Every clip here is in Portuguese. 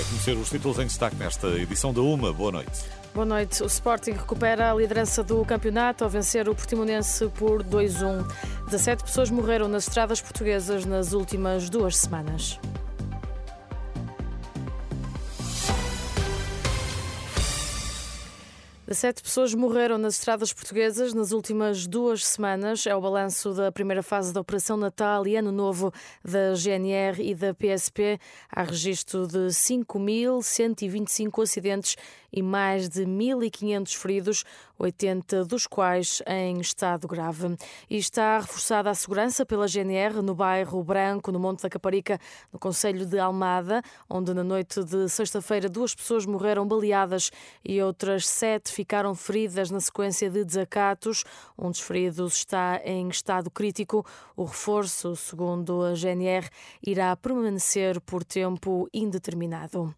Vai conhecer os títulos em destaque nesta edição da UMA. Boa noite. Boa noite. O Sporting recupera a liderança do campeonato ao vencer o Portimonense por 2-1. 17 pessoas morreram nas estradas portuguesas nas últimas duas semanas. 17 pessoas morreram nas estradas portuguesas nas últimas duas semanas. É o balanço da primeira fase da Operação Natal e Ano Novo da GNR e da PSP. Há registro de 5.125 acidentes e mais de 1.500 feridos, 80 dos quais em estado grave. E está reforçada a segurança pela GNR no bairro Branco, no Monte da Caparica, no Conselho de Almada, onde na noite de sexta-feira duas pessoas morreram baleadas e outras sete ficaram feridas na sequência de desacatos. Um dos feridos está em estado crítico. O reforço, segundo a GNR, irá permanecer por tempo indeterminado.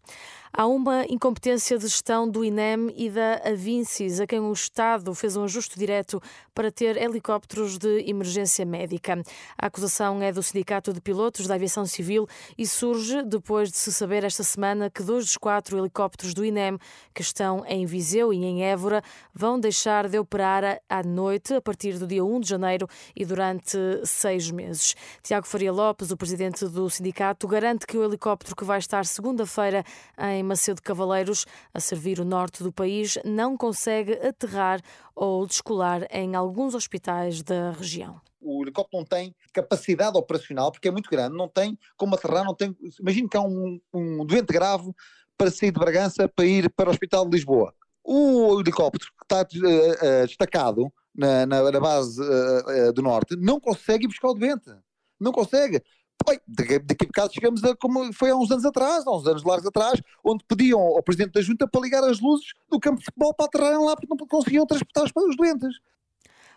Há uma incompetência de gestão do INEM e da Avincis, a quem o Estado fez um ajuste direto para ter helicópteros de emergência médica. A acusação é do Sindicato de Pilotos da Aviação Civil e surge depois de se saber esta semana que dois dos quatro helicópteros do INEM que estão em Viseu e em Évora vão deixar de operar à noite a partir do dia 1 de janeiro e durante seis meses. Tiago Faria Lopes, o presidente do sindicato, garante que o helicóptero que vai estar segunda-feira em Macedo Cavaleiros, a servir o norte do país, não consegue aterrar ou descolar em alguns hospitais da região o helicóptero não tem capacidade operacional, porque é muito grande, não tem como aterrar, não tem. Imagino que há um, um doente grave para sair de Bragança para ir para o Hospital de Lisboa. O helicóptero que está uh, uh, destacado na, na, na base uh, do Norte não consegue ir buscar o doente. Não consegue. Bem, daqui, daqui a bocado chegamos a como foi há uns anos atrás, há uns anos largos atrás, onde pediam ao Presidente da Junta para ligar as luzes do campo de futebol para aterrarem lá porque não conseguiam transportar os doentes.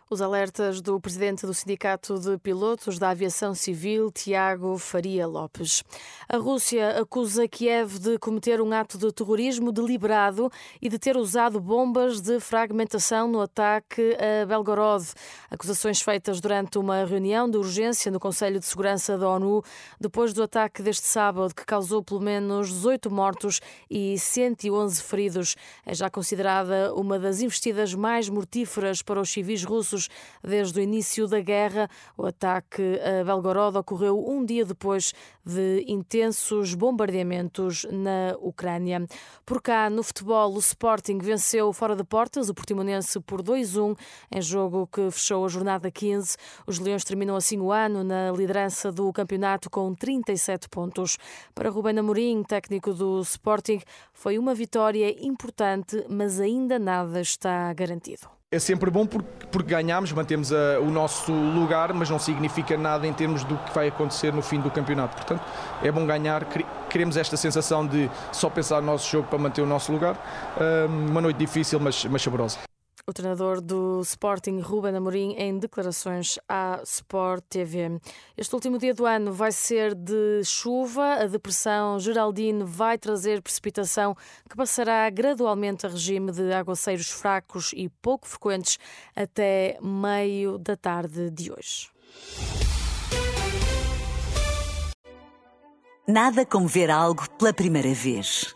Os alertas do presidente do Sindicato de Pilotos da Aviação Civil, Tiago Faria Lopes. A Rússia acusa Kiev de cometer um ato de terrorismo deliberado e de ter usado bombas de fragmentação no ataque a Belgorod. Acusações feitas durante uma reunião de urgência no Conselho de Segurança da ONU, depois do ataque deste sábado, que causou pelo menos 18 mortos e 111 feridos. É já considerada uma das investidas mais mortíferas para os civis russos desde o início da guerra. O ataque a Belgorod ocorreu um dia depois de intensos bombardeamentos na Ucrânia. Por cá, no futebol, o Sporting venceu fora de portas o Portimonense por 2-1 em jogo que fechou a jornada 15. Os Leões terminam assim o ano na liderança do campeonato com 37 pontos. Para Rubén Amorim, técnico do Sporting, foi uma vitória importante, mas ainda nada está garantido é sempre bom porque, porque ganhamos, mantemos a, o nosso lugar, mas não significa nada em termos do que vai acontecer no fim do campeonato. Portanto, é bom ganhar, queremos esta sensação de só pensar no nosso jogo para manter o nosso lugar. uma noite difícil, mas, mas saborosa. O treinador do Sporting, Ruben Amorim, em declarações à Sport TV. Este último dia do ano vai ser de chuva. A depressão Geraldine vai trazer precipitação que passará gradualmente a regime de aguaceiros fracos e pouco frequentes até meio da tarde de hoje. Nada como ver algo pela primeira vez.